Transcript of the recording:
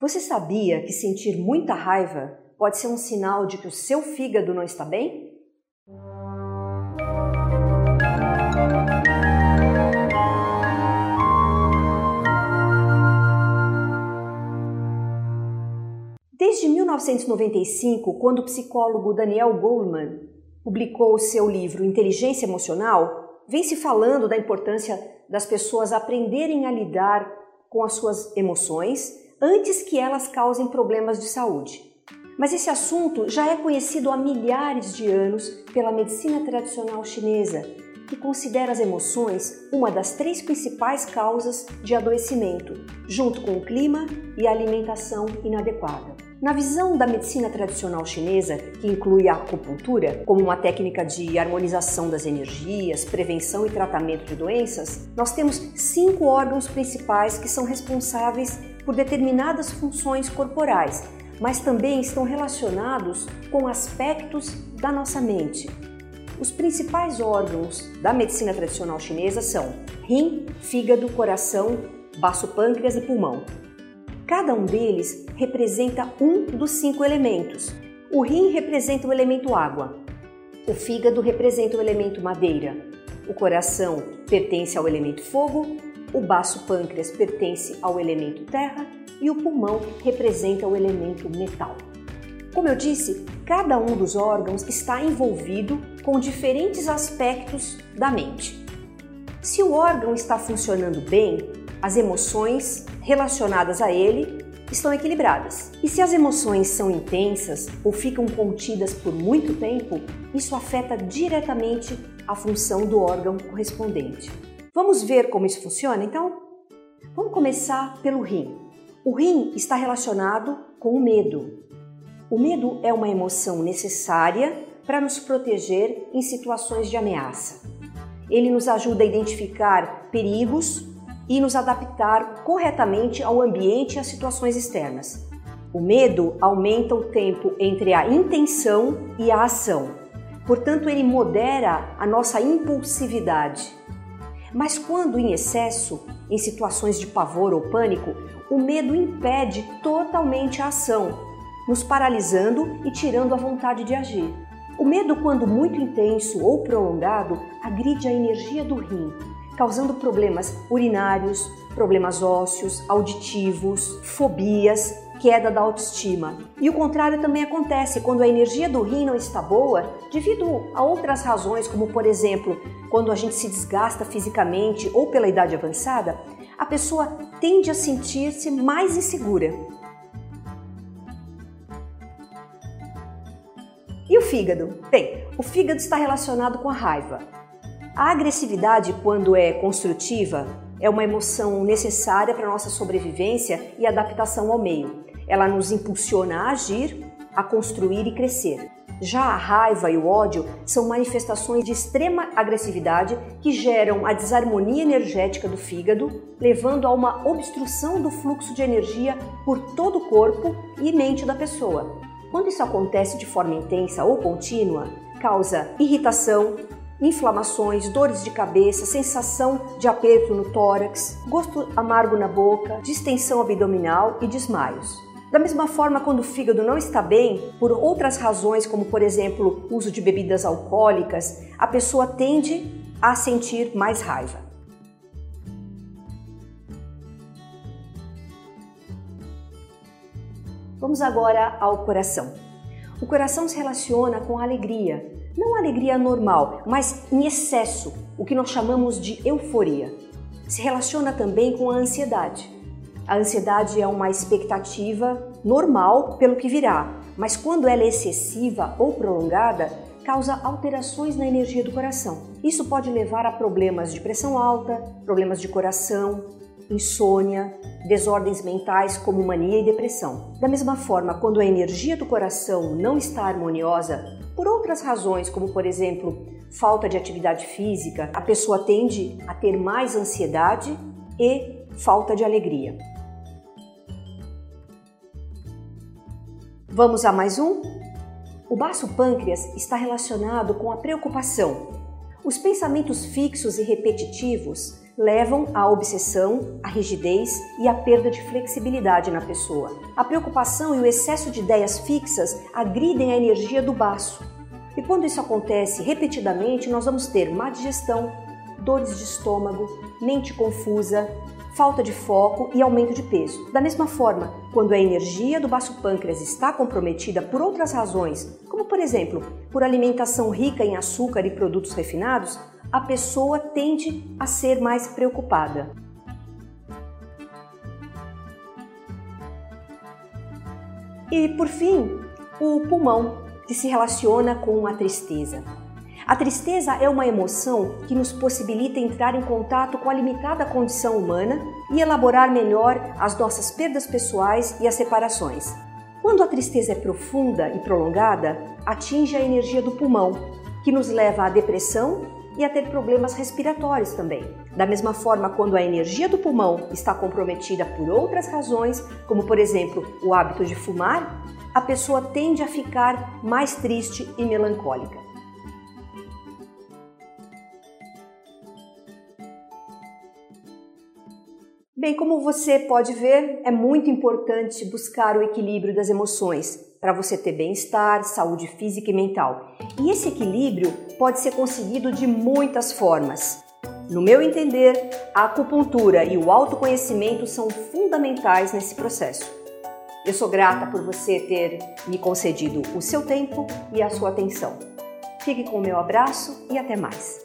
Você sabia que sentir muita raiva pode ser um sinal de que o seu fígado não está bem? Desde 1995, quando o psicólogo Daniel Goleman publicou o seu livro Inteligência Emocional, vem se falando da importância das pessoas aprenderem a lidar com as suas emoções antes que elas causem problemas de saúde. Mas esse assunto já é conhecido há milhares de anos pela medicina tradicional chinesa, que considera as emoções uma das três principais causas de adoecimento, junto com o clima e a alimentação inadequada. Na visão da medicina tradicional chinesa, que inclui a acupuntura como uma técnica de harmonização das energias, prevenção e tratamento de doenças, nós temos cinco órgãos principais que são responsáveis por determinadas funções corporais, mas também estão relacionados com aspectos da nossa mente. Os principais órgãos da medicina tradicional chinesa são rim, fígado, coração, baço pâncreas e pulmão. Cada um deles representa um dos cinco elementos. O rim representa o elemento água, o fígado representa o elemento madeira, o coração pertence ao elemento fogo o baço pâncreas pertence ao elemento terra e o pulmão representa o elemento metal. Como eu disse, cada um dos órgãos está envolvido com diferentes aspectos da mente. Se o órgão está funcionando bem, as emoções relacionadas a ele estão equilibradas. E se as emoções são intensas ou ficam contidas por muito tempo, isso afeta diretamente a função do órgão correspondente. Vamos ver como isso funciona então? Vamos começar pelo rim. O rim está relacionado com o medo. O medo é uma emoção necessária para nos proteger em situações de ameaça. Ele nos ajuda a identificar perigos e nos adaptar corretamente ao ambiente e às situações externas. O medo aumenta o tempo entre a intenção e a ação. Portanto, ele modera a nossa impulsividade mas quando em excesso, em situações de pavor ou pânico, o medo impede totalmente a ação, nos paralisando e tirando a vontade de agir. O medo, quando muito intenso ou prolongado, agride a energia do rim, causando problemas urinários, problemas ósseos, auditivos, fobias queda da autoestima. E o contrário também acontece quando a energia do rim não está boa, devido a outras razões, como por exemplo, quando a gente se desgasta fisicamente ou pela idade avançada, a pessoa tende a sentir-se mais insegura. E o fígado? Bem, o fígado está relacionado com a raiva. A agressividade, quando é construtiva, é uma emoção necessária para a nossa sobrevivência e adaptação ao meio. Ela nos impulsiona a agir, a construir e crescer. Já a raiva e o ódio são manifestações de extrema agressividade que geram a desarmonia energética do fígado, levando a uma obstrução do fluxo de energia por todo o corpo e mente da pessoa. Quando isso acontece de forma intensa ou contínua, causa irritação, inflamações, dores de cabeça, sensação de aperto no tórax, gosto amargo na boca, distensão abdominal e desmaios. Da mesma forma, quando o fígado não está bem, por outras razões, como por exemplo, uso de bebidas alcoólicas, a pessoa tende a sentir mais raiva. Vamos agora ao coração. O coração se relaciona com a alegria, não a alegria normal, mas em excesso, o que nós chamamos de euforia. Se relaciona também com a ansiedade. A ansiedade é uma expectativa normal pelo que virá, mas quando ela é excessiva ou prolongada, causa alterações na energia do coração. Isso pode levar a problemas de pressão alta, problemas de coração, insônia, desordens mentais como mania e depressão. Da mesma forma, quando a energia do coração não está harmoniosa, por outras razões, como por exemplo, falta de atividade física, a pessoa tende a ter mais ansiedade e falta de alegria. Vamos a mais um? O baço pâncreas está relacionado com a preocupação. Os pensamentos fixos e repetitivos levam à obsessão, à rigidez e à perda de flexibilidade na pessoa. A preocupação e o excesso de ideias fixas agridem a energia do baço. E quando isso acontece repetidamente, nós vamos ter má digestão, dores de estômago, mente confusa, falta de foco e aumento de peso. Da mesma forma, quando a energia do baço pâncreas está comprometida por outras razões, como por exemplo, por alimentação rica em açúcar e produtos refinados, a pessoa tende a ser mais preocupada. E por fim, o pulmão, que se relaciona com a tristeza. A tristeza é uma emoção que nos possibilita entrar em contato com a limitada condição humana e elaborar melhor as nossas perdas pessoais e as separações. Quando a tristeza é profunda e prolongada, atinge a energia do pulmão, que nos leva à depressão e a ter problemas respiratórios também. Da mesma forma, quando a energia do pulmão está comprometida por outras razões, como por exemplo o hábito de fumar, a pessoa tende a ficar mais triste e melancólica. Bem, como você pode ver, é muito importante buscar o equilíbrio das emoções para você ter bem-estar, saúde física e mental. E esse equilíbrio pode ser conseguido de muitas formas. No meu entender, a acupuntura e o autoconhecimento são fundamentais nesse processo. Eu sou grata por você ter me concedido o seu tempo e a sua atenção. Fique com o meu abraço e até mais.